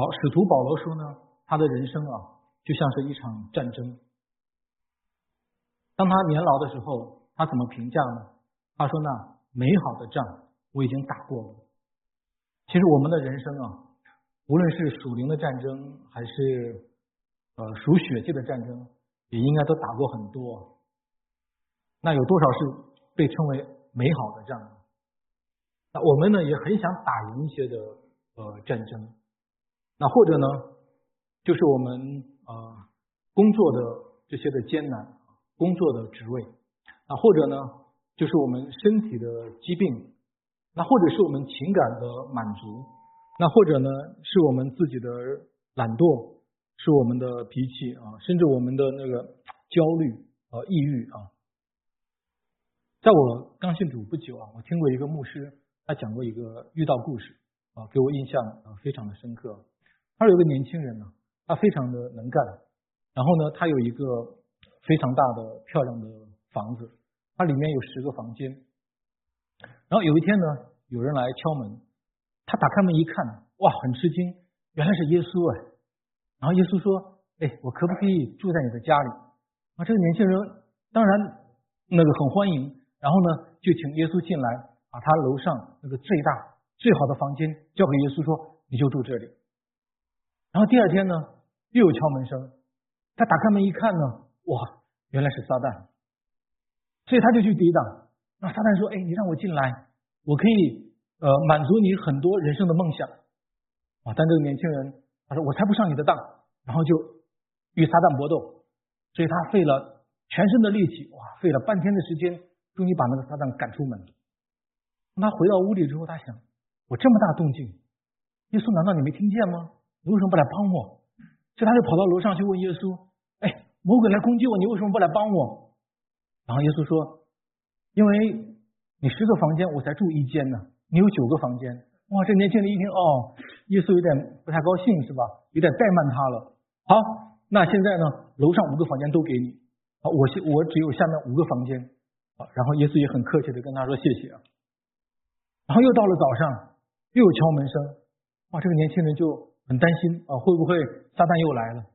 好，使徒保罗说呢，他的人生啊，就像是一场战争。当他年老的时候，他怎么评价呢？他说：“那美好的仗我已经打过了。”其实我们的人生啊，无论是属灵的战争，还是呃属血气的战争，也应该都打过很多。那有多少是被称为美好的仗？那我们呢，也很想打赢一些的呃战争。那或者呢，就是我们呃工作的这些的艰难，工作的职位，啊或者呢，就是我们身体的疾病，那或者是我们情感的满足，那或者呢，是我们自己的懒惰，是我们的脾气啊，甚至我们的那个焦虑啊、抑郁啊。在我刚信主不久啊，我听过一个牧师，他讲过一个遇到故事啊，给我印象啊非常的深刻。他有个年轻人呢，他非常的能干，然后呢，他有一个非常大的漂亮的房子，它里面有十个房间。然后有一天呢，有人来敲门，他打开门一看，哇，很吃惊，原来是耶稣哎。然后耶稣说：“哎，我可不可以住在你的家里？”啊，这个年轻人当然那个很欢迎，然后呢，就请耶稣进来，把他楼上那个最大最好的房间交给耶稣，说：“你就住这里。”然后第二天呢，又有敲门声。他打开门一看呢，哇，原来是撒旦。所以他就去抵挡。那撒旦说：“哎，你让我进来，我可以呃满足你很多人生的梦想。”啊，但这个年轻人他说：“我才不上你的当。”然后就与撒旦搏斗。所以他费了全身的力气，哇，费了半天的时间，终于把那个撒旦赶出门。他回到屋里之后，他想：我这么大动静，耶稣难道你没听见吗？你为什么不来帮我？所以他就跑到楼上去问耶稣：“哎，魔鬼来攻击我，你为什么不来帮我？”然后耶稣说：“因为你十个房间，我才住一间呢，你有九个房间。”哇，这年轻人一听，哦，耶稣有点不太高兴是吧？有点怠慢他了。好，那现在呢，楼上五个房间都给你。好，我现我只有下面五个房间。好，然后耶稣也很客气的跟他说谢谢啊。然后又到了早上，又有敲门声。哇，这个年轻人就。很担心啊，会不会撒旦又来了？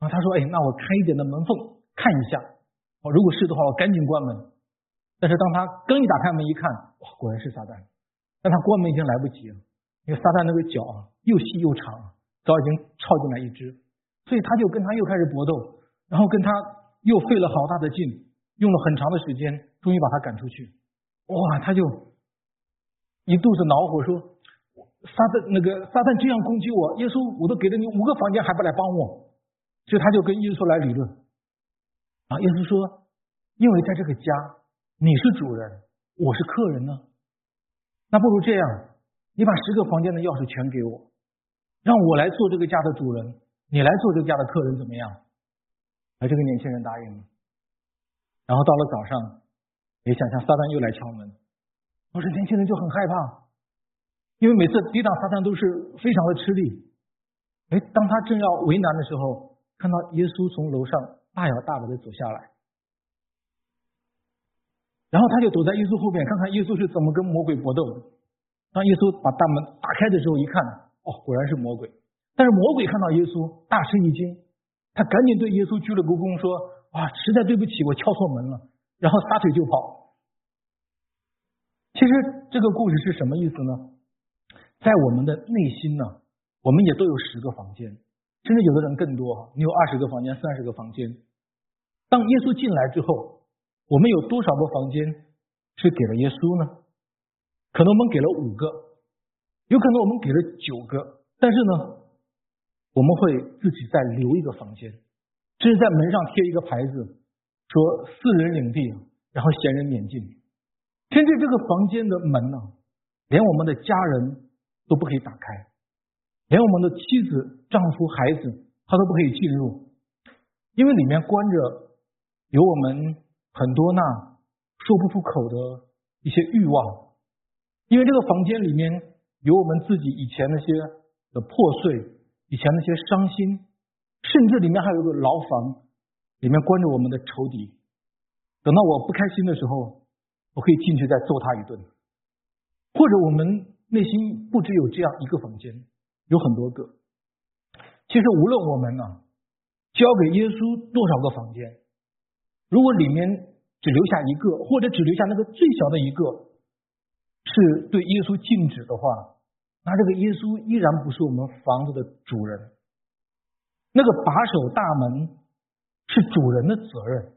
啊，他说：“哎，那我开一点的门缝看一下。哦，如果是的话，我赶紧关门。但是当他刚一打开门一看，哇，果然是撒旦。但他关门已经来不及了，因为撒旦那个脚啊又细又长，早已经抄进来一只，所以他就跟他又开始搏斗，然后跟他又费了好大的劲，用了很长的时间，终于把他赶出去。哇，他就一肚子恼火说。撒旦那个撒旦这样攻击我，耶稣我都给了你五个房间还不来帮我，所以他就跟耶稣来理论。啊，耶稣说，因为在这个家你是主人，我是客人呢，那不如这样，你把十个房间的钥匙全给我，让我来做这个家的主人，你来做这个家的客人怎么样？而这个年轻人答应了。然后到了早上，没想象撒旦又来敲门，我说年轻人就很害怕。因为每次抵挡撒旦都是非常的吃力，哎，当他正要为难的时候，看到耶稣从楼上大摇大摆的走下来，然后他就躲在耶稣后边，看看耶稣是怎么跟魔鬼搏斗的。当耶稣把大门打开的时候，一看，哦，果然是魔鬼。但是魔鬼看到耶稣，大吃一惊，他赶紧对耶稣鞠了个躬，说：“啊，实在对不起，我敲错门了。”然后撒腿就跑。其实这个故事是什么意思呢？在我们的内心呢，我们也都有十个房间，甚至有的人更多，你有二十个房间、三十个房间。当耶稣进来之后，我们有多少个房间是给了耶稣呢？可能我们给了五个，有可能我们给了九个，但是呢，我们会自己再留一个房间，甚至在门上贴一个牌子，说“私人领地”，然后闲人免进。甚至这个房间的门呢，连我们的家人。都不可以打开，连我们的妻子、丈夫、孩子，他都不可以进入，因为里面关着有我们很多那说不出口的一些欲望，因为这个房间里面有我们自己以前那些的破碎，以前那些伤心，甚至里面还有个牢房，里面关着我们的仇敌。等到我不开心的时候，我可以进去再揍他一顿，或者我们。内心不只有这样一个房间，有很多个。其实无论我们呢交给耶稣多少个房间，如果里面只留下一个，或者只留下那个最小的一个，是对耶稣禁止的话，那这个耶稣依然不是我们房子的主人。那个把守大门是主人的责任，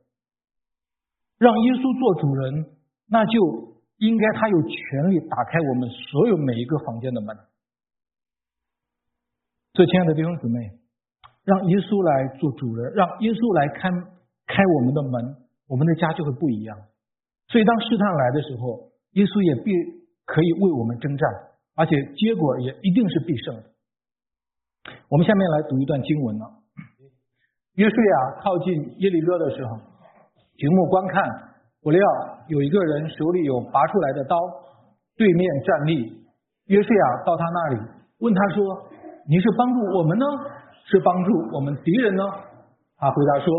让耶稣做主人，那就。应该他有权利打开我们所有每一个房间的门。所以，亲爱的弟兄姊妹，让耶稣来做主人，让耶稣来开开我们的门，我们的家就会不一样。所以，当试探来的时候，耶稣也必可以为我们征战，而且结果也一定是必胜的。我们下面来读一段经文呢。约书亚靠近耶利哥的时候，举目观看。不料有一个人手里有拔出来的刀，对面站立。约书亚到他那里，问他说：“你是帮助我们呢，是帮助我们敌人呢？”他回答说：“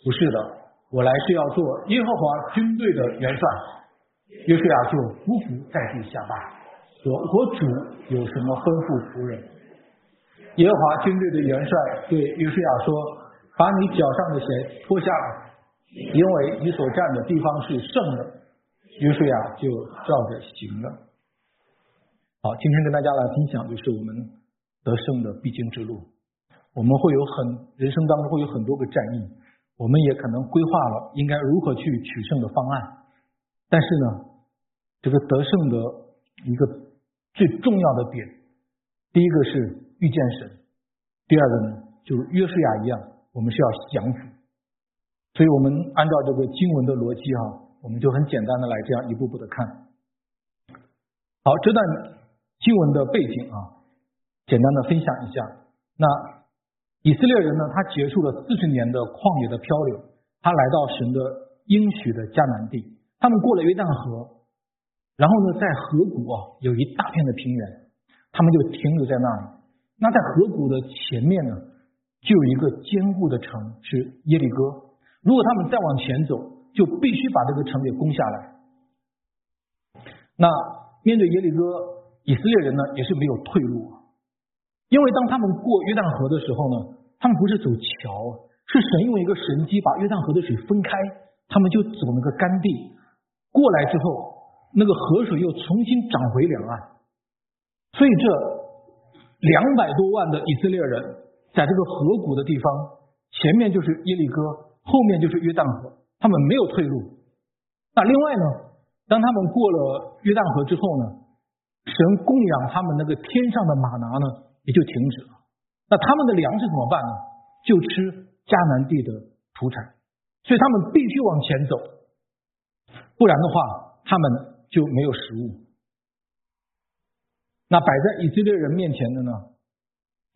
不是的，我来是要做耶和华军队的元帅。”约书亚就匍匐在地下拜，说：“我主有什么吩咐仆人？”耶和华军队的元帅对约书亚说：“把你脚上的鞋脱下来。”因为你所站的地方是圣的，约书亚就照着行了。好，今天跟大家来分享就是我们得胜的必经之路。我们会有很人生当中会有很多个战役，我们也可能规划了应该如何去取胜的方案。但是呢，这个得胜的一个最重要的点，第一个是遇见神，第二个呢就是约书亚一样，我们是要降服。所以我们按照这个经文的逻辑哈，我们就很简单的来这样一步步的看。好，这段经文的背景啊，简单的分享一下。那以色列人呢，他结束了四十年的旷野的漂流，他来到神的应许的迦南地。他们过了约旦河，然后呢，在河谷啊有一大片的平原，他们就停留在那里。那在河谷的前面呢，就有一个坚固的城，是耶利哥。如果他们再往前走，就必须把这个城给攻下来。那面对耶利哥，以色列人呢也是没有退路，因为当他们过约旦河的时候呢，他们不是走桥，是神用一个神机把约旦河的水分开，他们就走那个干地过来之后，那个河水又重新涨回两岸。所以这两百多万的以色列人在这个河谷的地方，前面就是耶利哥。后面就是约旦河，他们没有退路。那另外呢，当他们过了约旦河之后呢，神供养他们那个天上的马拿呢，也就停止了。那他们的粮食怎么办呢？就吃迦南地的土产。所以他们必须往前走，不然的话，他们就没有食物。那摆在以色列人面前的呢，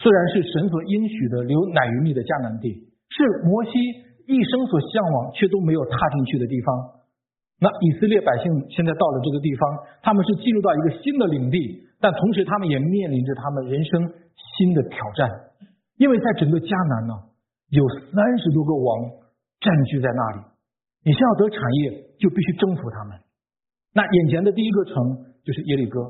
虽然是神所应许的流奶与蜜的迦南地，是摩西。一生所向往却都没有踏进去的地方，那以色列百姓现在到了这个地方，他们是进入到一个新的领地，但同时他们也面临着他们人生新的挑战，因为在整个迦南呢，有三十多个王占据在那里，你想要得产业，就必须征服他们。那眼前的第一个城就是耶利哥，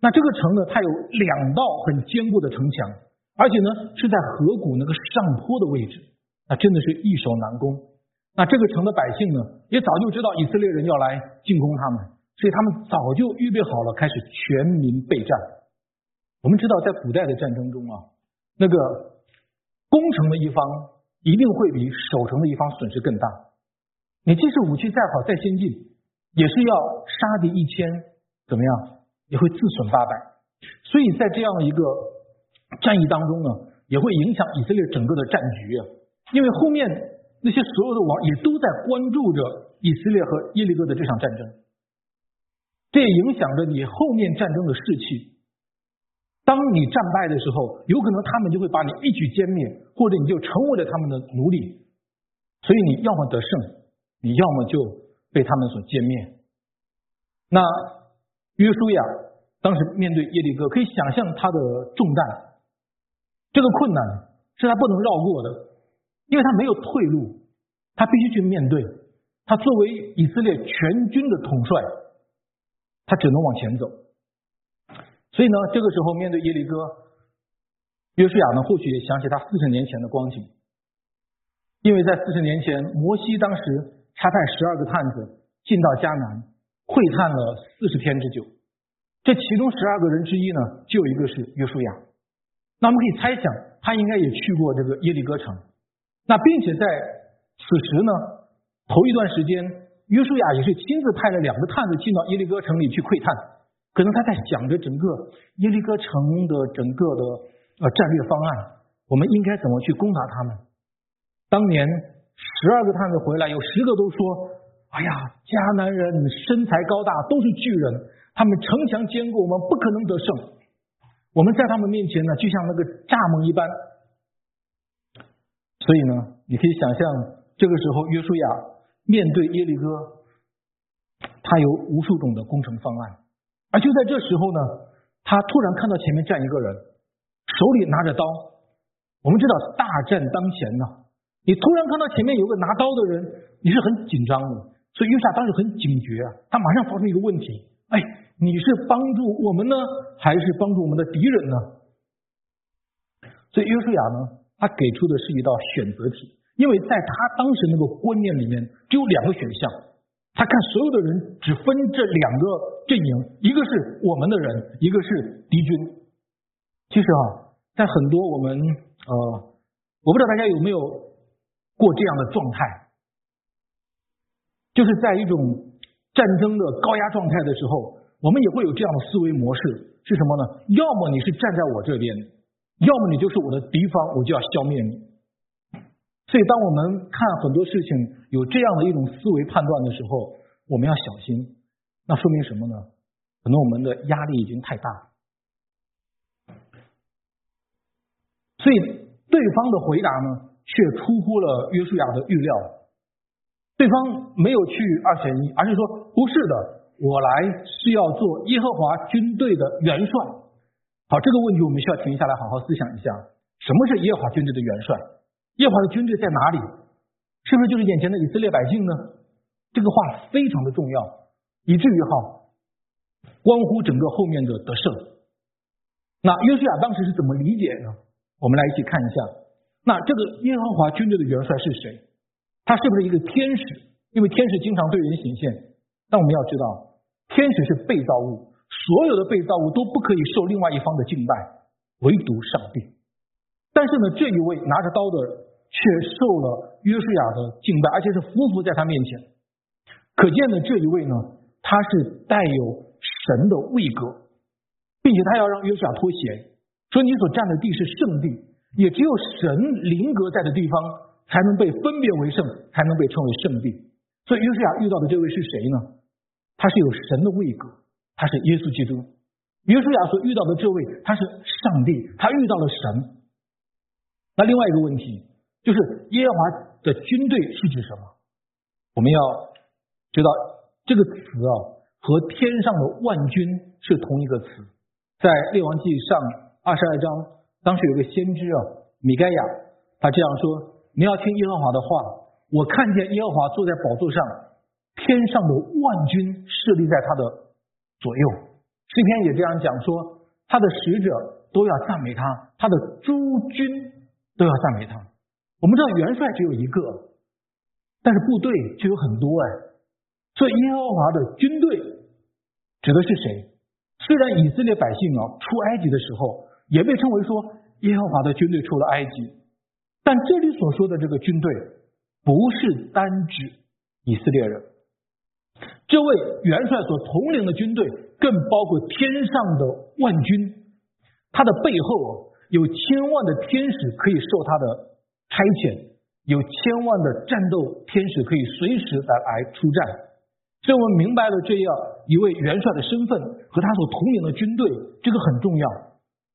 那这个城呢，它有两道很坚固的城墙，而且呢是在河谷那个上坡的位置。那真的是易守难攻。那这个城的百姓呢，也早就知道以色列人要来进攻他们，所以他们早就预备好了，开始全民备战。我们知道，在古代的战争中啊，那个攻城的一方一定会比守城的一方损失更大。你即使武器再好再先进，也是要杀敌一千，怎么样也会自损八百。所以在这样一个战役当中呢，也会影响以色列整个的战局啊。因为后面那些所有的王也都在关注着以色列和耶利哥的这场战争，这也影响着你后面战争的士气。当你战败的时候，有可能他们就会把你一举歼灭，或者你就成为了他们的奴隶。所以你要么得胜，你要么就被他们所歼灭。那约书亚当时面对耶利哥，可以想象他的重担，这个困难是他不能绕过的。因为他没有退路，他必须去面对。他作为以色列全军的统帅，他只能往前走。所以呢，这个时候面对耶利哥，约书亚呢，或许也想起他四十年前的光景，因为在四十年前，摩西当时差派十二个探子进到迦南，窥探了四十天之久。这其中十二个人之一呢，就有一个是约书亚。那我们可以猜想，他应该也去过这个耶利哥城。那并且在此时呢，头一段时间，约书亚也是亲自派了两个探子进到耶利哥城里去窥探。可能他在想着整个耶利哥城的整个的呃战略方案，我们应该怎么去攻打他们？当年十二个探子回来，有十个都说：“哎呀，迦南人身材高大，都是巨人，他们城墙坚固，我们不可能得胜。我们在他们面前呢，就像那个蚱蜢一般。”所以呢，你可以想象，这个时候约书亚面对耶利哥，他有无数种的工程方案。而就在这时候呢，他突然看到前面站一个人，手里拿着刀。我们知道大战当前呢，你突然看到前面有个拿刀的人，你是很紧张的。所以约书亚当时很警觉啊，他马上发出一个问题：哎，你是帮助我们呢，还是帮助我们的敌人呢？所以约书亚呢，他给出的是一道选择题，因为在他当时那个观念里面，只有两个选项。他看所有的人只分这两个阵营，一个是我们的人，一个是敌军。其实啊，在很多我们呃，我不知道大家有没有过这样的状态，就是在一种战争的高压状态的时候，我们也会有这样的思维模式，是什么呢？要么你是站在我这边，要么你就是我的敌方，我就要消灭你。所以，当我们看很多事情有这样的一种思维判断的时候，我们要小心。那说明什么呢？可能我们的压力已经太大。所以，对方的回答呢，却出乎了约书亚的预料。对方没有去二选一，而是说：“不是的，我来是要做耶和华军队的元帅。”好，这个问题我们需要停下来好好思想一下：什么是耶和华军队的元帅？耶和华的军队在哪里？是不是就是眼前的以色列百姓呢？这个话非常的重要，以至于哈，关乎整个后面的得胜。那约书亚当时是怎么理解呢？我们来一起看一下。那这个耶和华军队的元帅是谁？他是不是一个天使？因为天使经常对人显现。但我们要知道，天使是被造物，所有的被造物都不可以受另外一方的敬拜，唯独上帝。但是呢，这一位拿着刀的却受了约书亚的敬拜，而且是匍匐在他面前。可见呢，这一位呢，他是带有神的位格，并且他要让约书亚脱鞋，说你所站的地是圣地，也只有神灵格在的地方才能被分别为圣，才能被称为圣地。所以约书亚遇到的这位是谁呢？他是有神的位格，他是耶稣基督。约书亚所遇到的这位，他是上帝，他遇到了神。那另外一个问题就是耶和华的军队是指什么？我们要知道这个词啊和天上的万军是同一个词。在列王记上二十二章，当时有个先知啊米盖亚，他这样说：你要听耶和华的话，我看见耶和华坐在宝座上，天上的万军设立在他的左右。诗篇也这样讲说，他的使者都要赞美他，他的诸军。都要赞美他。我们知道元帅只有一个，但是部队就有很多哎。所以耶和华的军队指的是谁？虽然以色列百姓啊出埃及的时候也被称为说耶和华的军队出了埃及，但这里所说的这个军队不是单指以色列人。这位元帅所统领的军队更包括天上的万军，他的背后。有千万的天使可以受他的差遣，有千万的战斗天使可以随时的来出战。所以我们明白了这样一位元帅的身份和他所统领的军队，这个很重要。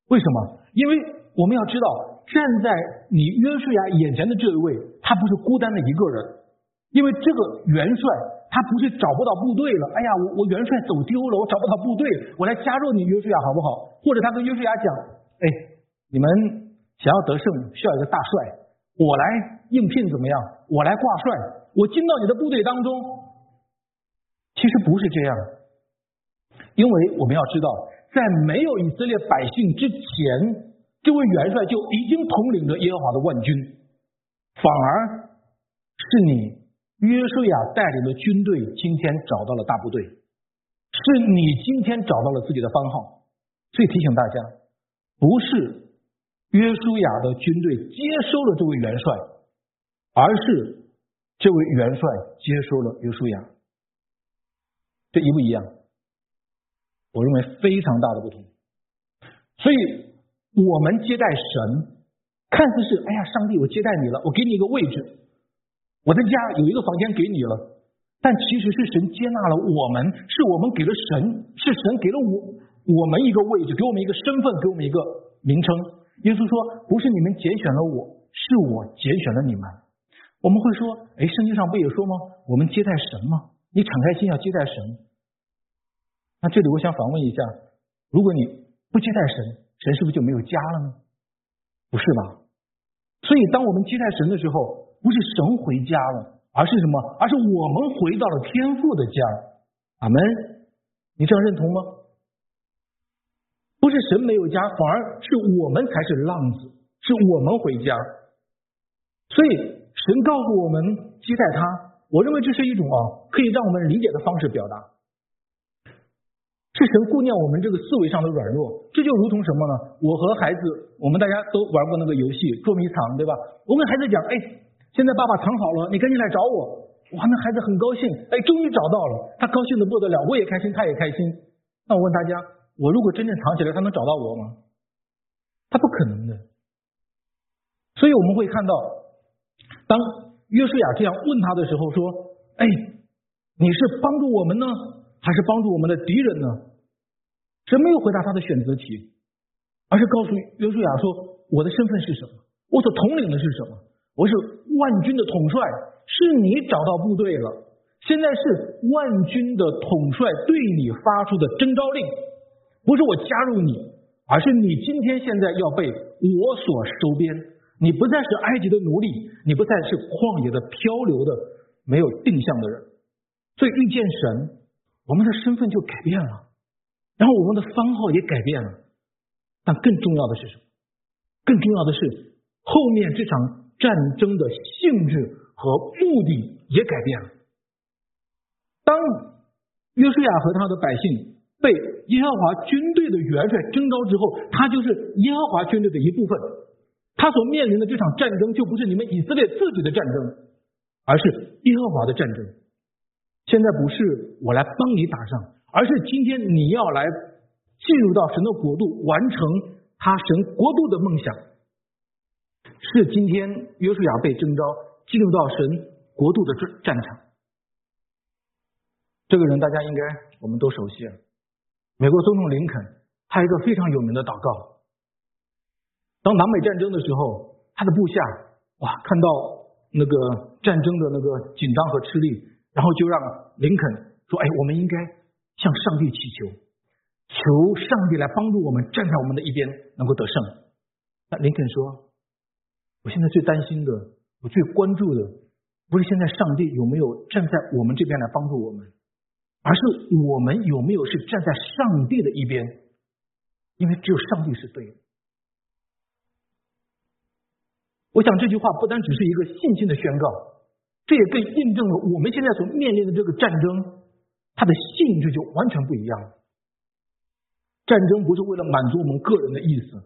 为什么？因为我们要知道，站在你约书亚眼前的这一位，他不是孤单的一个人。因为这个元帅，他不是找不到部队了。哎呀，我我元帅走丢了，我找不到部队，我来加入你约书亚好不好？或者他跟约书亚讲，哎。你们想要得胜，需要一个大帅，我来应聘怎么样？我来挂帅，我进到你的部队当中。其实不是这样，因为我们要知道，在没有以色列百姓之前，这位元帅就已经统领着耶和华的万军，反而是你约书亚带领的军队今天找到了大部队，是你今天找到了自己的番号。所以提醒大家，不是约书亚的军队接收了这位元帅，而是这位元帅接收了约书亚。这一不一样？我认为非常大的不同。所以。我们接待神，看似是哎呀，上帝，我接待你了，我给你一个位置，我的家有一个房间给你了。但其实是神接纳了我们，是我们给了神，是神给了我我们一个位置，给我们一个身份，给我们一个名称。耶稣说，不是你们拣选了我，是我拣选了你们。我们会说，哎，圣经上不也说吗？我们接待神吗？你敞开心要接待神。那这里我想反问一下，如果你不接待神？神是不是就没有家了呢？不是吧？所以当我们接待神的时候，不是神回家了，而是什么？而是我们回到了天父的家。阿门！你这样认同吗？不是神没有家，反而是我们才是浪子，是我们回家。所以神告诉我们接待他，我认为这是一种啊，可以让我们理解的方式表达。是神顾念我们这个思维上的软弱，这就如同什么呢？我和孩子，我们大家都玩过那个游戏捉迷藏，对吧？我跟孩子讲，哎，现在爸爸藏好了，你赶紧来找我。哇，那孩子很高兴，哎，终于找到了，他高兴的不得了，我也开心，他也开心。那我问大家，我如果真正藏起来，他能找到我吗？他不可能的。所以我们会看到，当约书亚这样问他的时候，说，哎，你是帮助我们呢？还是帮助我们的敌人呢？神没有回答他的选择题，而是告诉约书亚说：“我的身份是什么？我所统领的是什么？我是万军的统帅，是你找到部队了。现在是万军的统帅对你发出的征召令，不是我加入你，而是你今天现在要被我所收编。你不再是埃及的奴隶，你不再是旷野的漂流的没有定向的人。所以遇见神。”我们的身份就改变了，然后我们的番号也改变了，但更重要的是什么？更重要的是后面这场战争的性质和目的也改变了。当约书亚和他的百姓被耶和华军队的元帅征召之后，他就是耶和华军队的一部分。他所面临的这场战争就不是你们以色列自己的战争，而是耶和华的战争。现在不是我来帮你打仗，而是今天你要来进入到神的国度，完成他神国度的梦想。是今天约书亚被征召进入到神国度的战战场。这个人大家应该我们都熟悉，美国总统林肯，他一个非常有名的祷告。当南北战争的时候，他的部下哇，看到那个战争的那个紧张和吃力。然后就让林肯说：“哎，我们应该向上帝祈求，求上帝来帮助我们，站在我们的一边，能够得胜。”那林肯说：“我现在最担心的，我最关注的，不是现在上帝有没有站在我们这边来帮助我们，而是我们有没有是站在上帝的一边，因为只有上帝是对的。”我想这句话不单只是一个信心的宣告。这也更印证了我们现在所面临的这个战争，它的性质就完全不一样。战争不是为了满足我们个人的意思，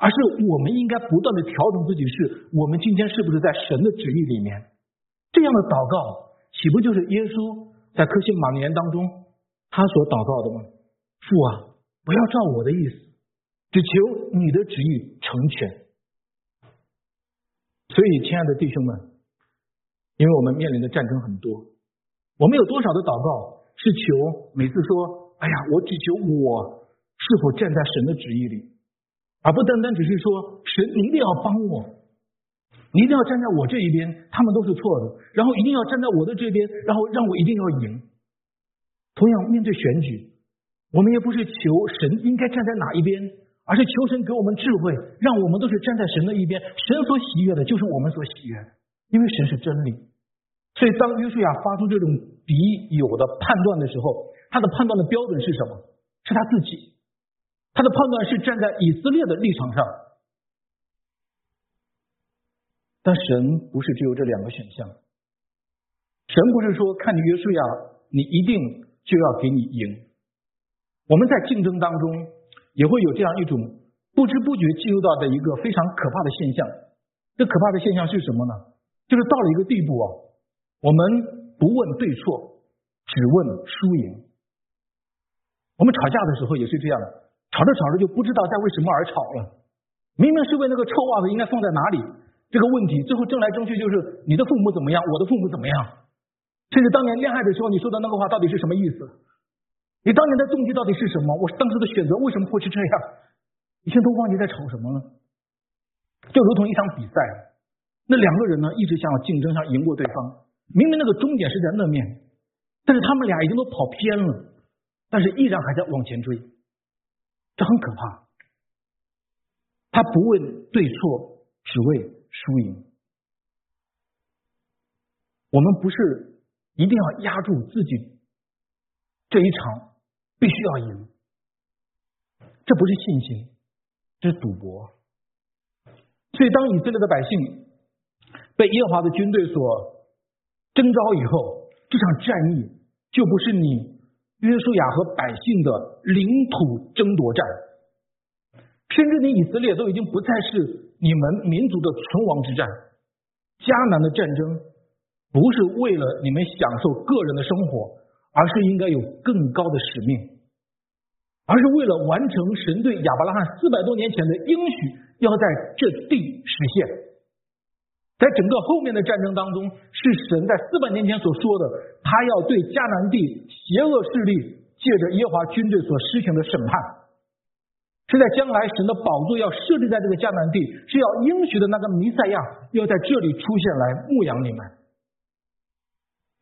而是我们应该不断的调整自己，是我们今天是不是在神的旨意里面？这样的祷告，岂不就是耶稣在克西马年当中他所祷告的吗？父啊，不要照我的意思，只求你的旨意成全。所以，亲爱的弟兄们。因为我们面临的战争很多，我们有多少的祷告是求每次说，哎呀，我只求我是否站在神的旨意里，而不单单只是说神你一定要帮我，你一定要站在我这一边，他们都是错的，然后一定要站在我的这边，然后让我一定要赢。同样面对选举，我们也不是求神应该站在哪一边，而是求神给我们智慧，让我们都是站在神的一边。神所喜悦的就是我们所喜悦，因为神是真理。所以，当约书亚发出这种敌友的判断的时候，他的判断的标准是什么？是他自己。他的判断是站在以色列的立场上，但神不是只有这两个选项，神不是说看你约书亚，你一定就要给你赢。我们在竞争当中也会有这样一种不知不觉进入到的一个非常可怕的现象。这可怕的现象是什么呢？就是到了一个地步啊，我们不问对错，只问输赢。我们吵架的时候也是这样，吵着吵着就不知道在为什么而吵了。明明是为那个臭袜子应该放在哪里这个问题，最后争来争去就是你的父母怎么样，我的父母怎么样，甚至当年恋爱的时候你说的那个话到底是什么意思？你当年的动机到底是什么？我当时的选择为什么会是这样？以前都忘记在吵什么了，就如同一场比赛。那两个人呢，一直想要竞争，想赢过对方。明明那个终点是在那面，但是他们俩已经都跑偏了，但是依然还在往前追，这很可怕。他不问对错，只为输赢。我们不是一定要压住自己这一场，必须要赢，这不是信心，这是赌博。所以，当以色列的百姓。被耶和华的军队所征召以后，这场战役就不是你约书亚和百姓的领土争夺战，甚至你以色列都已经不再是你们民族的存亡之战。迦南的战争不是为了你们享受个人的生活，而是应该有更高的使命，而是为了完成神对亚伯拉罕四百多年前的应许，要在这地实现。在整个后面的战争当中，是神在四百年前所说的，他要对迦南地邪恶势力借着耶和华军队所施行的审判，是在将来神的宝座要设立在这个迦南地，是要应许的那个弥赛亚要在这里出现来牧养你们。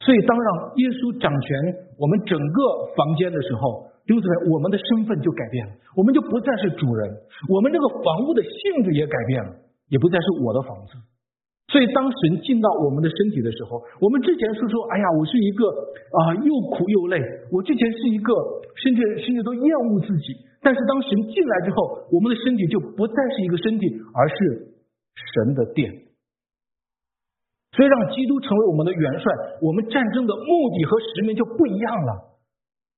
所以，当让耶稣掌权我们整个房间的时候，弟兄姊妹，我们的身份就改变了，我们就不再是主人，我们这个房屋的性质也改变了，也不再是我的房子。所以，当神进到我们的身体的时候，我们之前是说：“哎呀，我是一个啊，又苦又累。”我之前是一个，甚至甚至都厌恶自己。但是，当神进来之后，我们的身体就不再是一个身体，而是神的殿。所以，让基督成为我们的元帅，我们战争的目的和使命就不一样了。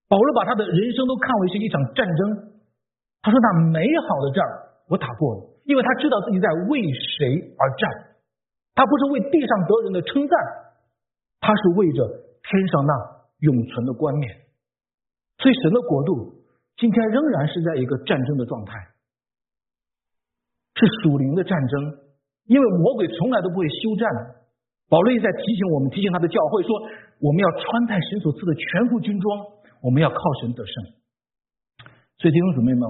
保罗把他的人生都看为是一场战争。他说：“那美好的仗我打过了，因为他知道自己在为谁而战。”他不是为地上得人的称赞，他是为着天上那永存的冠冕。所以神的国度今天仍然是在一个战争的状态，是属灵的战争。因为魔鬼从来都不会休战。保罗也在提醒我们，提醒他的教会说：我们要穿戴神所赐的全副军装，我们要靠神得胜。所以弟兄姊妹们，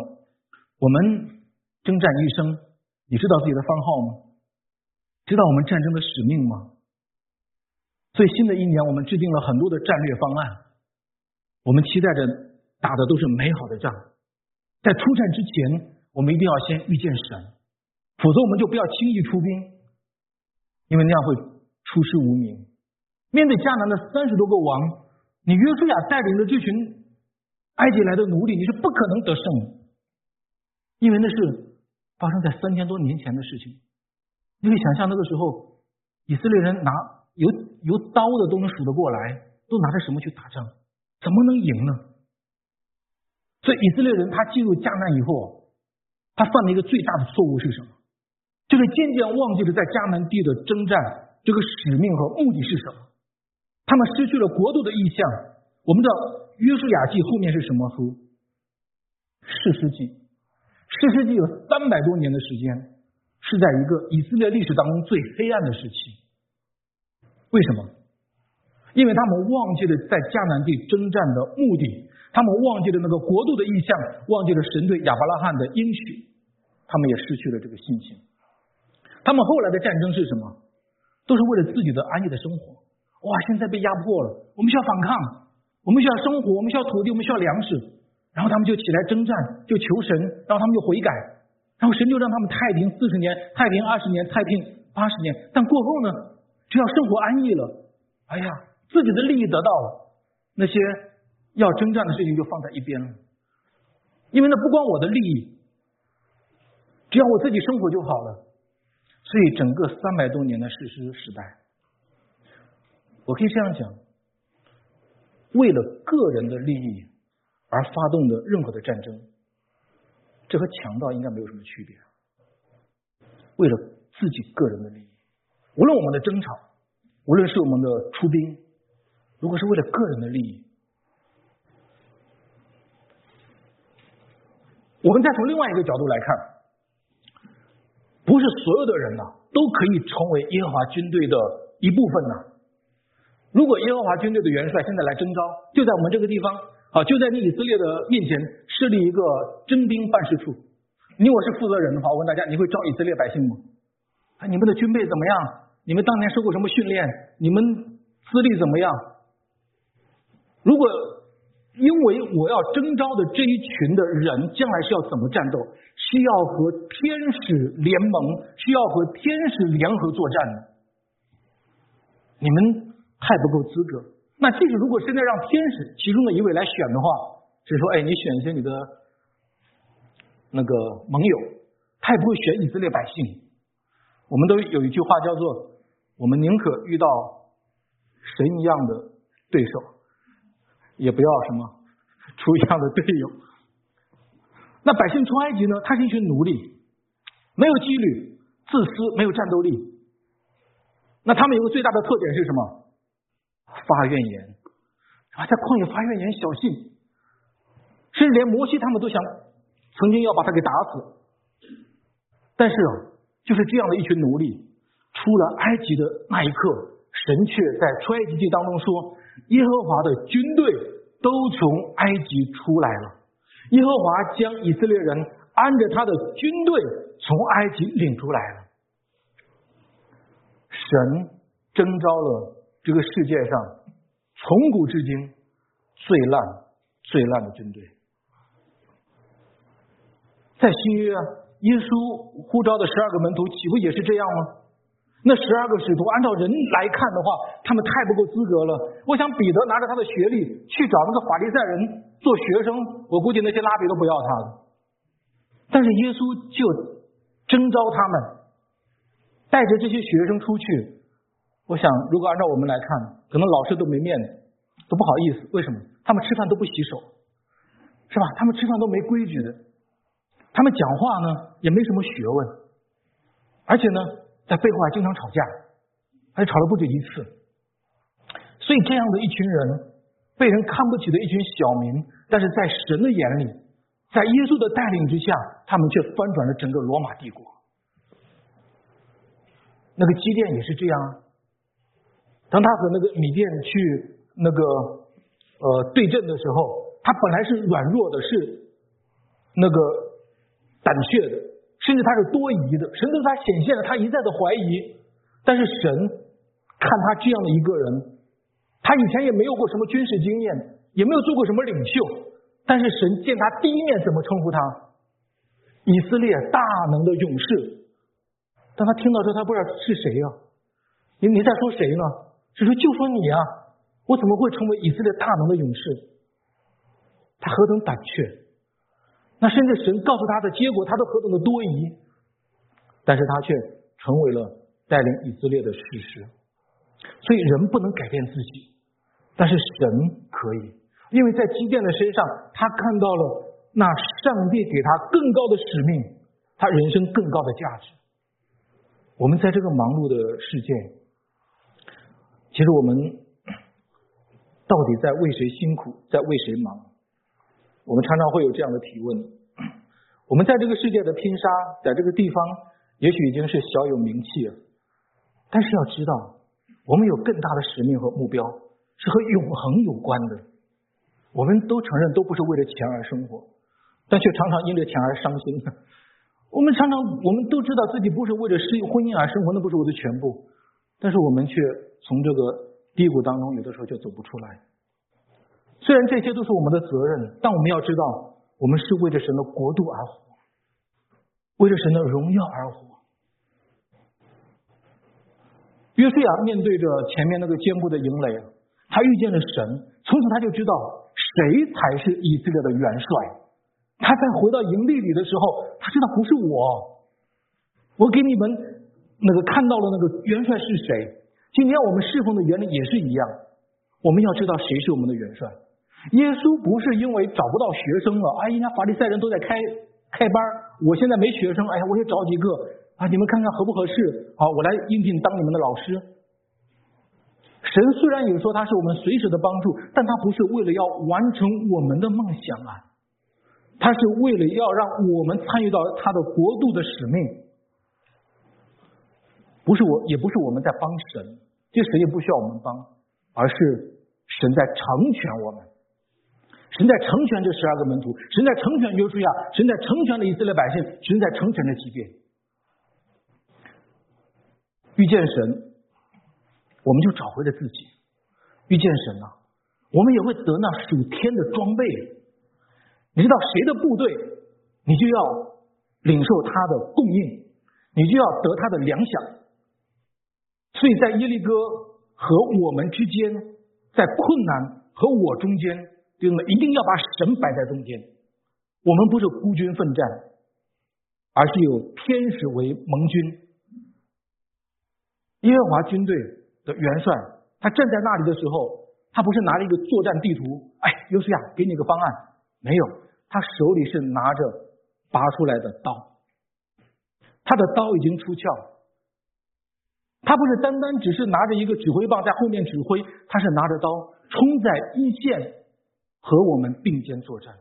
我们征战一生，你知道自己的番号吗？知道我们战争的使命吗？所以新的一年，我们制定了很多的战略方案。我们期待着打的都是美好的仗。在出战之前，我们一定要先遇见神，否则我们就不要轻易出兵，因为那样会出师无名。面对迦南的三十多个王，你约书亚带领的这群埃及来的奴隶，你是不可能得胜的，因为那是发生在三千多年前的事情。你可以想象那个时候，以色列人拿有有刀的都能数得过来，都拿着什么去打仗？怎么能赢呢？所以以色列人他进入迦南以后，他犯了一个最大的错误是什么？就是渐渐忘记了在迦南地的征战这个使命和目的是什么。他们失去了国度的意向。我们知道约书亚记后面是什么书？士师记。士师记有三百多年的时间。是在一个以色列历史当中最黑暗的时期，为什么？因为他们忘记了在迦南地征战的目的，他们忘记了那个国度的意向，忘记了神对亚伯拉罕的应许，他们也失去了这个信心。他们后来的战争是什么？都是为了自己的安逸的生活。哇，现在被压迫了，我们需要反抗，我们需要生活，我们需要土地，我们需要粮食，然后他们就起来征战，就求神，然后他们就悔改。然后神就让他们太平四十年，太平二十年，太平八十年。但过后呢，只要生活安逸了，哎呀，自己的利益得到了，那些要征战的事情就放在一边了。因为那不关我的利益，只要我自己生活就好了。所以整个三百多年的史诗时代，我可以这样讲：为了个人的利益而发动的任何的战争，这和强盗应该没有什么区别。为了自己个人的利益，无论我们的争吵，无论是我们的出兵，如果是为了个人的利益，我们再从另外一个角度来看。不是所有的人呐都可以成为耶和华军队的一部分呐。如果耶和华军队的元帅现在来征召，就在我们这个地方啊，就在你以色列的面前设立一个征兵办事处。你我是负责人的话，我问大家，你会招以色列百姓吗？啊，你们的军备怎么样？你们当年受过什么训练？你们资历怎么样？如果因为我要征召的这一群的人，将来是要怎么战斗？是要和天使联盟，是要和天使联合作战的。你们太不够资格。那即使如果现在让天使其中的一位来选的话，是说，哎，你选一些你的那个盟友，他也不会选以色列百姓。我们都有一句话叫做：我们宁可遇到神一样的对手。也不要什么出一样的队友。那百姓出埃及呢？他是一群奴隶，没有纪律，自私，没有战斗力。那他们有个最大的特点是什么？发怨言啊，在旷野发怨言，小信，甚至连摩西他们都想曾经要把他给打死。但是啊，就是这样的一群奴隶，出了埃及的那一刻，神却在出埃及记当中说。耶和华的军队都从埃及出来了，耶和华将以色列人按着他的军队从埃及领出来了。神征召了这个世界上从古至今最烂、最烂的军队。在新约，耶稣呼召的十二个门徒，岂不也是这样吗？那十二个使徒，按照人来看的话，他们太不够资格了。我想彼得拿着他的学历去找那个法利赛人做学生，我估计那些拉比都不要他了。但是耶稣就征召他们，带着这些学生出去。我想，如果按照我们来看，可能老师都没面子，都不好意思。为什么？他们吃饭都不洗手，是吧？他们吃饭都没规矩的，他们讲话呢也没什么学问，而且呢。在背后还经常吵架，还吵了不止一次。所以这样的一群人，被人看不起的一群小民，但是在神的眼里，在耶稣的带领之下，他们却翻转了整个罗马帝国。那个基甸也是这样啊，当他和那个米甸去那个呃对阵的时候，他本来是软弱的，是那个胆怯的。甚至他是多疑的，神对他显现了，他一再的怀疑。但是神看他这样的一个人，他以前也没有过什么军事经验，也没有做过什么领袖。但是神见他第一面怎么称呼他？以色列大能的勇士。当他听到说他不知道是谁呀？你你在说谁呢？是说就说你啊！我怎么会成为以色列大能的勇士？他何等胆怯！那甚至神告诉他的结果，他都何等的多疑，但是他却成为了带领以色列的事实。所以人不能改变自己，但是神可以，因为在基甸的身上，他看到了那上帝给他更高的使命，他人生更高的价值。我们在这个忙碌的世界，其实我们到底在为谁辛苦，在为谁忙？我们常常会有这样的提问：我们在这个世界的拼杀，在这个地方，也许已经是小有名气了。但是要知道，我们有更大的使命和目标，是和永恒有关的。我们都承认，都不是为了钱而生活，但却常常因着钱而伤心。我们常常，我们都知道自己不是为了适应婚姻而生活，那不是我的全部。但是我们却从这个低谷当中，有的时候就走不出来。虽然这些都是我们的责任，但我们要知道，我们是为着神的国度而活，为着神的荣耀而活。约书亚面对着前面那个坚固的营垒，他遇见了神，从此他就知道谁才是以色列的元帅。他在回到营地里的时候，他知道不是我，我给你们那个看到了那个元帅是谁。今天我们侍奉的原理也是一样，我们要知道谁是我们的元帅。耶稣不是因为找不到学生了，哎呀，法利赛人都在开开班，我现在没学生，哎呀，我也找几个啊，你们看看合不合适？好，我来应聘当你们的老师。神虽然有说他是我们随时的帮助，但他不是为了要完成我们的梦想啊，他是为了要让我们参与到他的国度的使命。不是我，也不是我们在帮神，这神也不需要我们帮，而是神在成全我们，神在成全这十二个门徒，神在成全约书亚，神在成全了以色列百姓，神在成全着基变。遇见神，我们就找回了自己；遇见神啊，我们也会得那属天的装备。你知道谁的部队，你就要领受他的供应，你就要得他的粮饷。所以在耶利哥和我们之间，在困难和我中间，弟兄们一定要把神摆在中间。我们不是孤军奋战，而是有天使为盟军。耶和华军队的元帅，他站在那里的时候，他不是拿了一个作战地图，哎，尤西亚给你个方案，没有，他手里是拿着拔出来的刀，他的刀已经出鞘。他不是单单只是拿着一个指挥棒在后面指挥，他是拿着刀冲在一线和我们并肩作战。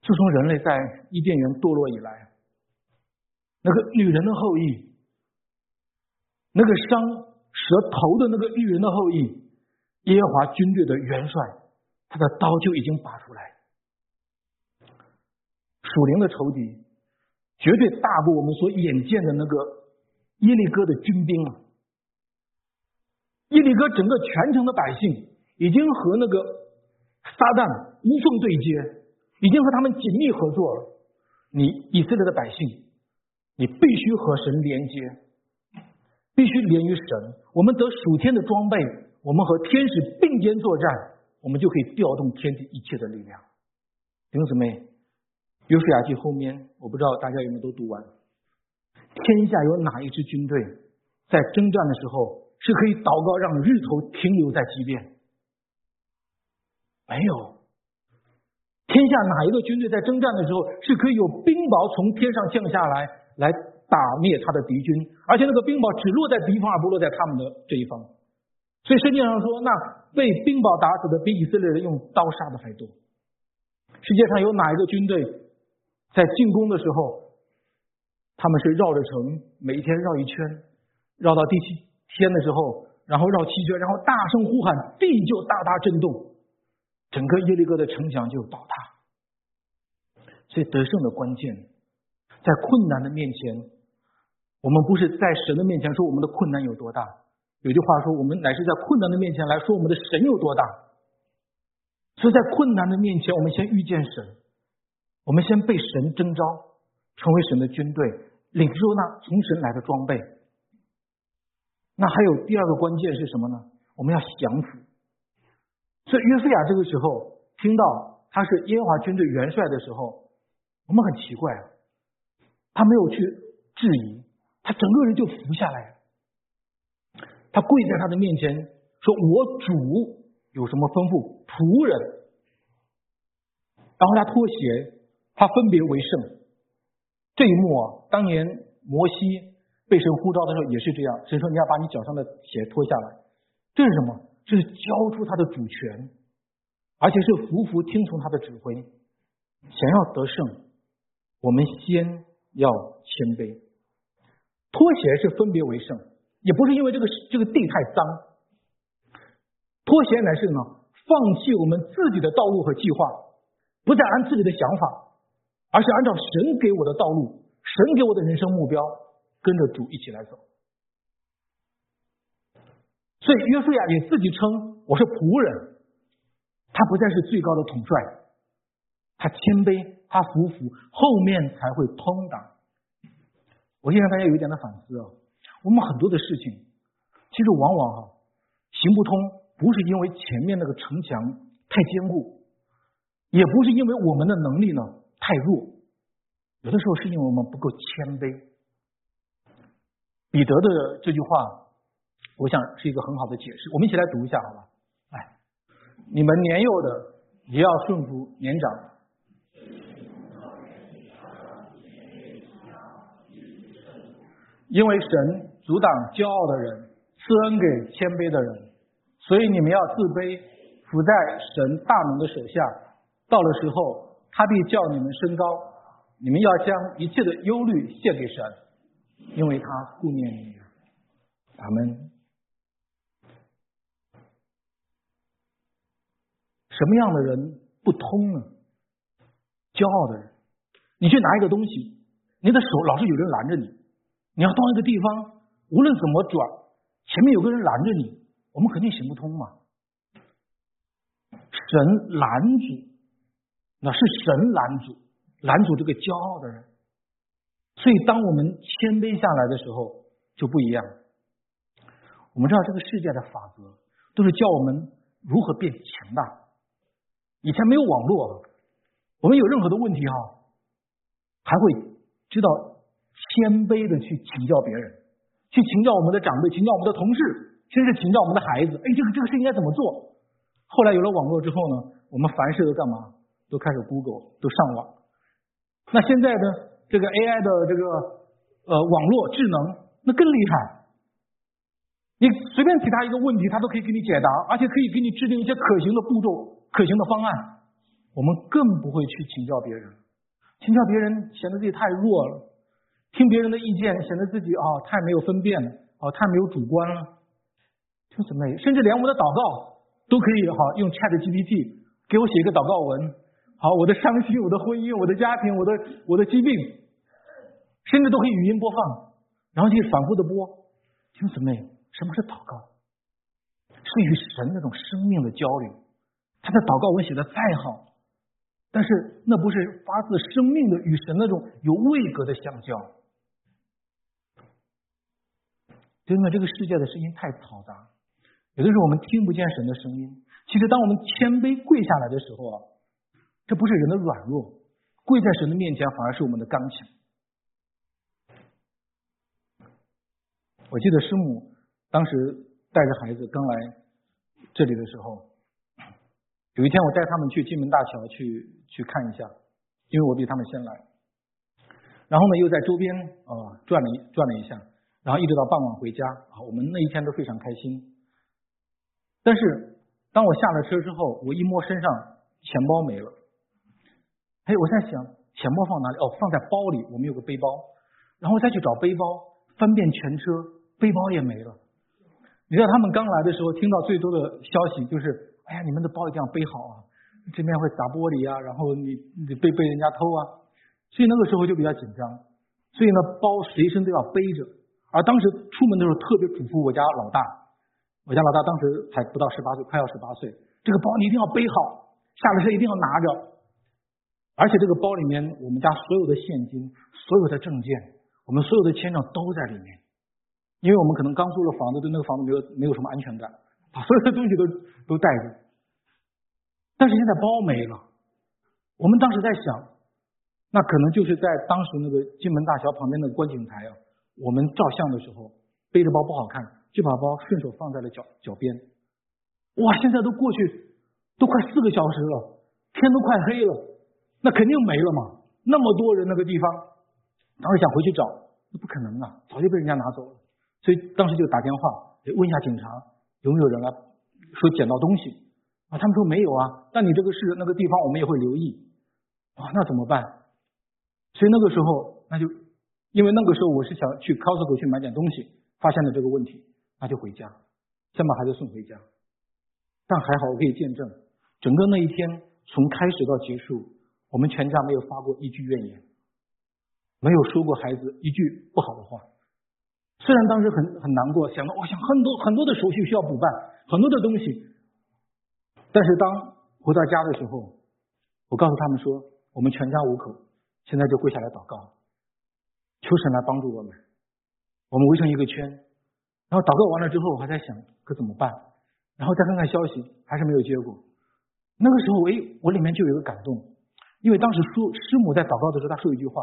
自从人类在伊甸园堕落以来，那个女人的后裔，那个伤蛇头的那个女人的后裔，耶和华军队的元帅，他的刀就已经拔出来。属灵的仇敌绝对大过我们所眼见的那个。耶利哥的军兵啊，耶利哥整个全城的百姓已经和那个撒旦无缝对接，已经和他们紧密合作了。你以色列的百姓，你必须和神连接，必须连于神。我们得属天的装备，我们和天使并肩作战，我们就可以调动天地一切的力量。弟兄姊妹，约书亚记后面，我不知道大家有没有都读完。天下有哪一支军队在征战的时候是可以祷告让日头停留在西边？没有。天下哪一个军队在征战的时候是可以有冰雹从天上降下来来打灭他的敌军？而且那个冰雹只落在敌方，而不落在他们的这一方。所以圣经上说，那被冰雹打死的比以色列人用刀杀的还多。世界上有哪一个军队在进攻的时候？他们是绕着城，每一天绕一圈，绕到第七天的时候，然后绕七圈，然后大声呼喊，地就大大震动，整个耶利哥的城墙就倒塌。所以得胜的关键，在困难的面前，我们不是在神的面前说我们的困难有多大。有句话说，我们乃是在困难的面前来说我们的神有多大。所以在困难的面前，我们先遇见神，我们先被神征召，成为神的军队。领受那从神来的装备，那还有第二个关键是什么呢？我们要降服。所以约书亚这个时候听到他是耶和华军队元帅的时候，我们很奇怪，他没有去质疑，他整个人就服下来，他跪在他的面前说：“我主有什么吩咐？仆人。”然后他脱鞋，他分别为圣。这一幕啊，当年摩西被神呼召的时候也是这样。神说：“你要把你脚上的鞋脱下来。”这是什么？这是交出他的主权，而且是服服听从他的指挥。想要得胜，我们先要谦卑。脱鞋是分别为圣，也不是因为这个这个地太脏。脱鞋乃是呢，放弃我们自己的道路和计划，不再按自己的想法。而是按照神给我的道路，神给我的人生目标，跟着主一起来走。所以约书亚也自己称我是仆人，他不再是最高的统帅，他谦卑，他服服，后面才会通达。我现在大家有一点的反思啊，我们很多的事情，其实往往哈行不通，不是因为前面那个城墙太坚固，也不是因为我们的能力呢。太弱，有的时候是因为我们不够谦卑。彼得的这句话，我想是一个很好的解释。我们一起来读一下，好吧？哎，你们年幼的也要顺服年长。因为神阻挡骄傲的人，赐恩给谦卑的人，所以你们要自卑，伏在神大能的手下。到了时候，他必叫你们升高。你们要将一切的忧虑献给神，因为他顾念你们。咱们什么样的人不通呢？骄傲的人，你去拿一个东西，你的手老是有人拦着你。你要到一个地方，无论怎么转，前面有个人拦着你，我们肯定行不通嘛。神拦阻，那是神拦阻，拦阻这个骄傲的人。所以，当我们谦卑下来的时候，就不一样。我们知道这个世界的法则都是教我们如何变强大。以前没有网络，我们有任何的问题哈，还会知道。谦卑的去请教别人，去请教我们的长辈，请教我们的同事，甚至请教我们的孩子。哎，这个这个事应该怎么做？后来有了网络之后呢，我们凡事都干嘛？都开始 Google，都上网。那现在呢，这个 AI 的这个呃网络智能，那更厉害。你随便提他一个问题，他都可以给你解答，而且可以给你制定一些可行的步骤、可行的方案。我们更不会去请教别人，请教别人显得自己太弱了。听别人的意见，显得自己啊太没有分辨了，啊太没有主观了，就什么？甚至连我的祷告都可以哈用 Chat GPT 给我写一个祷告文，好，我的伤心，我的婚姻，我的家庭，我的我的疾病，甚至都可以语音播放，然后就反复的播。听姊妹，什么是祷告？是与神那种生命的交流。他的祷告文写的再好，但是那不是发自生命的与神那种有位格的相交。真的这个世界的声音太嘈杂，有的时候我们听不见神的声音。其实，当我们谦卑跪下来的时候啊，这不是人的软弱，跪在神的面前反而是我们的刚强。我记得师母当时带着孩子刚来这里的时候，有一天我带他们去金门大桥去去看一下，因为我比他们先来。然后呢，又在周边啊转了一转了一下。然后一直到傍晚回家啊，我们那一天都非常开心。但是当我下了车之后，我一摸身上钱包没了。哎，我在想钱包放哪里？哦，放在包里。我们有个背包，然后再去找背包，翻遍全车，背包也没了。你知道他们刚来的时候听到最多的消息就是：哎呀，你们的包一定要背好啊，这边会砸玻璃啊，然后你你被被人家偷啊。所以那个时候就比较紧张，所以呢，包随身都要背着。而当时出门的时候，特别嘱咐我家老大，我家老大当时才不到十八岁，快要十八岁，这个包你一定要背好，下了车一定要拿着，而且这个包里面我们家所有的现金、所有的证件、我们所有的签证都在里面，因为我们可能刚租了房子，对那个房子没有没有什么安全感，所有的东西都都带着。但是现在包没了，我们当时在想，那可能就是在当时那个金门大桥旁边的观景台啊。我们照相的时候背着包不好看，就把包顺手放在了脚脚边。哇，现在都过去都快四个小时了，天都快黑了，那肯定没了嘛。那么多人那个地方，当时想回去找，那不可能啊，早就被人家拿走了。所以当时就打电话问一下警察有没有人来说捡到东西啊，他们说没有啊。但你这个是那个地方，我们也会留意啊，那怎么办？所以那个时候那就。因为那个时候我是想去 Costco 去买点东西，发现了这个问题，那就回家，先把孩子送回家。但还好我可以见证，整个那一天从开始到结束，我们全家没有发过一句怨言，没有说过孩子一句不好的话。虽然当时很很难过，想到我想很多很多的手续需要补办，很多的东西，但是当回到家的时候，我告诉他们说，我们全家五口现在就跪下来祷告。求神来帮助我们，我们围成一个圈，然后祷告完了之后，我还在想可怎么办，然后再看看消息，还是没有结果。那个时候，哎，我里面就有一个感动，因为当时师师母在祷告的时候，他说一句话，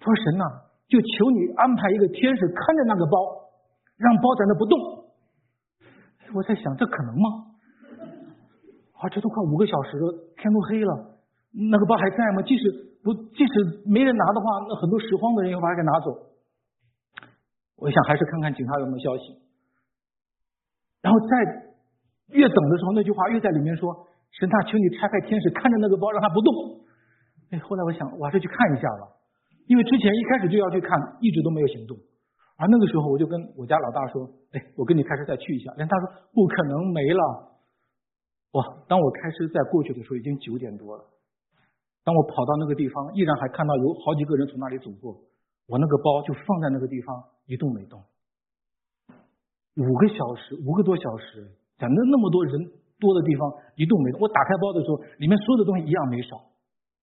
他说：“神呐，就求你安排一个天使看着那个包，让包在那不动。我在想，这可能吗？啊，这都快五个小时了，天都黑了，那个包还在吗？即使不，即使没人拿的话，那很多拾荒的人要把它给拿走。我想还是看看警察有没有消息。然后在越等的时候，那句话越在里面说：“神探，求你差派天使看着那个包，让它不动。”哎，后来我想，我还是去看一下吧，因为之前一开始就要去看，一直都没有行动。而那个时候，我就跟我家老大说：“哎，我跟你开车再去一下。”连他说：“不可能没了。”哇！当我开车再过去的时候，已经九点多了。当我跑到那个地方，依然还看到有好几个人从那里走过。我那个包就放在那个地方，一动没动。五个小时，五个多小时，在那那么多人多的地方一动没动。我打开包的时候，里面所有的东西一样没少，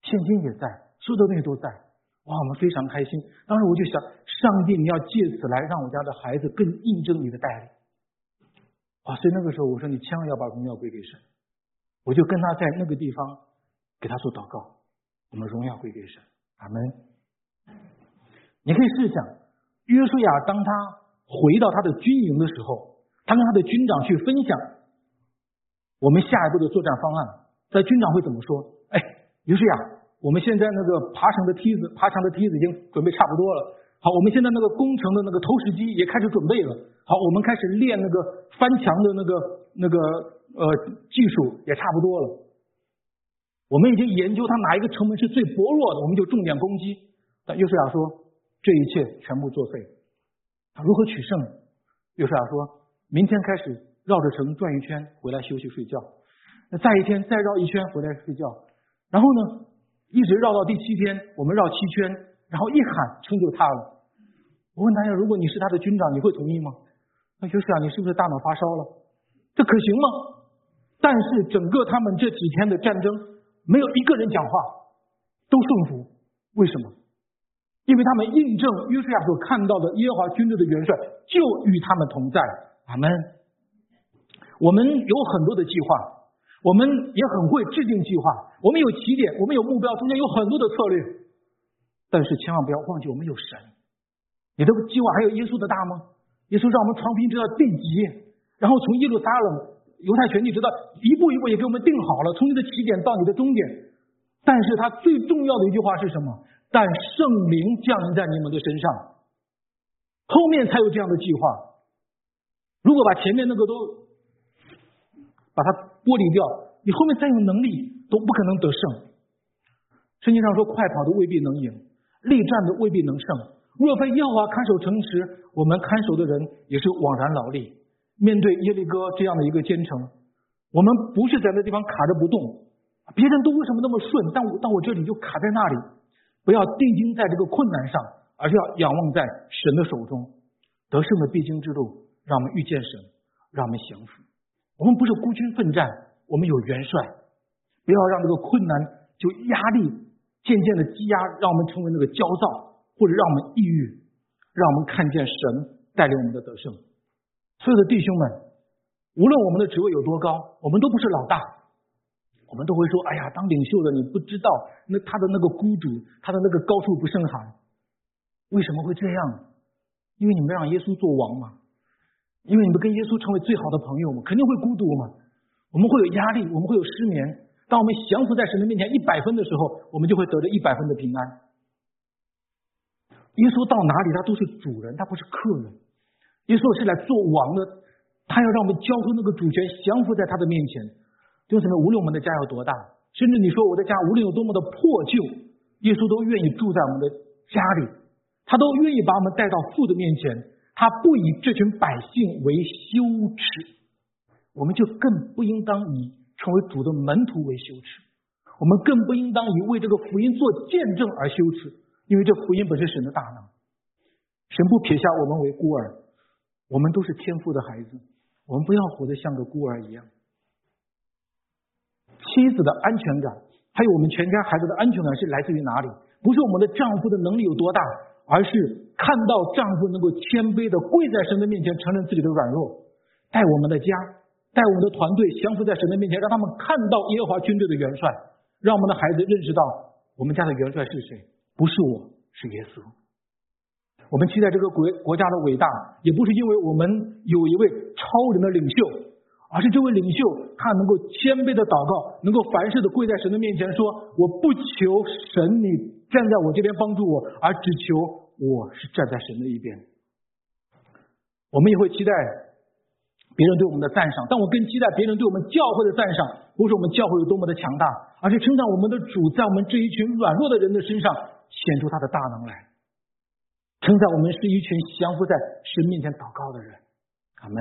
现金也在，所有的东西都在。哇，我们非常开心。当时我就想，上帝，你要借此来让我家的孩子更印证你的带领。啊，所以那个时候我说，你千万要把荣耀归给神。我就跟他在那个地方给他做祷告，我们荣耀归给神。阿门。你可以试想，约书亚当他。回到他的军营的时候，他跟他的军长去分享我们下一步的作战方案。在军长会怎么说？哎，约书亚，我们现在那个爬绳的梯子、爬墙的梯子已经准备差不多了。好，我们现在那个工程的那个投石机也开始准备了。好，我们开始练那个翻墙的那个那个呃技术也差不多了。我们已经研究它哪一个城门是最薄弱的，我们就重点攻击。但约书亚说，这一切全部作废。他如何取胜？约书亚说：“明天开始绕着城转一圈，回来休息睡觉。那再一天再绕一圈回来睡觉。然后呢，一直绕到第七天，我们绕七圈，然后一喊城就塌了。我问大家：如果你是他的军长，你会同意吗？那约书亚，你是不是大脑发烧了？这可行吗？但是整个他们这几天的战争，没有一个人讲话，都顺服。为什么？”因为他们印证约书亚所看到的耶和华军队的元帅就与他们同在。阿门。我们有很多的计划，我们也很会制定计划，我们有起点，我们有目标，中间有很多的策略。但是千万不要忘记，我们有神。你的计划还有耶稣的大吗？耶稣让我们长平直到地极，然后从耶路撒冷、犹太全地，直到一步一步也给我们定好了，从你的起点到你的终点。但是他最重要的一句话是什么？但圣灵降临在你们的身上，后面才有这样的计划。如果把前面那个都把它剥离掉，你后面再有能力都不可能得胜。圣经上说，快跑的未必能赢，力战的未必能胜。若非耶和华看守城池，我们看守的人也是枉然劳力。面对耶利哥这样的一个坚城，我们不是在那地方卡着不动，别人都为什么那么顺，但我到我这里就卡在那里。不要定睛在这个困难上，而是要仰望在神的手中。得胜的必经之路，让我们遇见神，让我们降服。我们不是孤军奋战，我们有元帅。不要让这个困难就压力渐渐的积压，让我们成为那个焦躁，或者让我们抑郁。让我们看见神带领我们的得胜。所有的弟兄们，无论我们的职位有多高，我们都不是老大。我们都会说：“哎呀，当领袖的你不知道，那他的那个孤独，他的那个高处不胜寒，为什么会这样？因为你们让耶稣做王嘛，因为你们跟耶稣成为最好的朋友嘛，肯定会孤独嘛。我们会有压力，我们会有失眠。当我们降服在神的面前一百分的时候，我们就会得着一百分的平安。耶稣到哪里，他都是主人，他不是客人。耶稣是来做王的，他要让我们交出那个主权，降服在他的面前。”为什么？无论我们的家有多大，甚至你说我的家无论有多么的破旧，耶稣都愿意住在我们的家里，他都愿意把我们带到父的面前，他不以这群百姓为羞耻，我们就更不应当以成为主的门徒为羞耻，我们更不应当以为这个福音做见证而羞耻，因为这福音本是神的大能，神不撇下我们为孤儿，我们都是天父的孩子，我们不要活得像个孤儿一样。妻子的安全感，还有我们全家孩子的安全感是来自于哪里？不是我们的丈夫的能力有多大，而是看到丈夫能够谦卑的跪在神的面前，承认自己的软弱，带我们的家，带我们的团队降服在神的面前，让他们看到耶和华军队的元帅，让我们的孩子认识到我们家的元帅是谁，不是我，是耶稣。我们期待这个国国家的伟大，也不是因为我们有一位超人的领袖，而是这位领袖他能够谦卑的祷告，能够凡事的跪在神的面前说：“我不求神你站在我这边帮助我，而只求我是站在神的一边。”我们也会期待别人对我们的赞赏，但我更期待别人对我们教会的赞赏，不是我们教会有多么的强大，而是称赞我们的主在我们这一群软弱的人的身上显出他的大能来。称赞我们是一群降服在神面前祷告的人，阿门。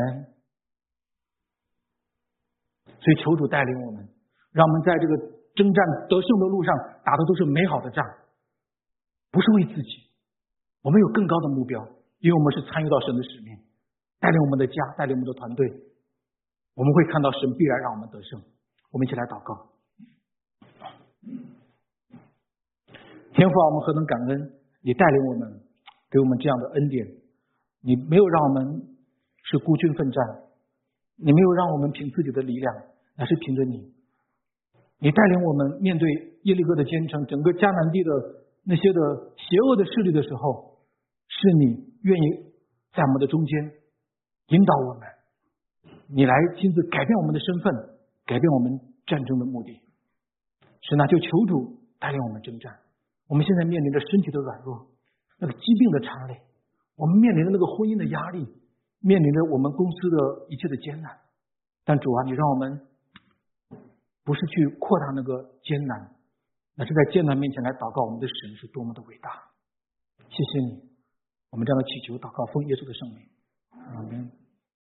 所以求主带领我们，让我们在这个征战得胜的路上打的都是美好的仗，不是为自己，我们有更高的目标，因为我们是参与到神的使命，带领我们的家，带领我们的团队，我们会看到神必然让我们得胜。我们一起来祷告，天父啊，我们何等感恩，你带领我们。给我们这样的恩典，你没有让我们是孤军奋战，你没有让我们凭自己的力量，而是凭着你。你带领我们面对耶利哥的坚城，整个迦南地的那些的邪恶的势力的时候，是你愿意在我们的中间引导我们，你来亲自改变我们的身份，改变我们战争的目的。是那就求主带领我们征战。我们现在面临着身体的软弱。那个疾病的差累，我们面临着那个婚姻的压力，面临着我们公司的一切的艰难。但主啊，你让我们不是去扩大那个艰难，那是在艰难面前来祷告，我们的神是多么的伟大。谢谢你，我们这样的祈求祷告，奉耶稣的圣名，阿门。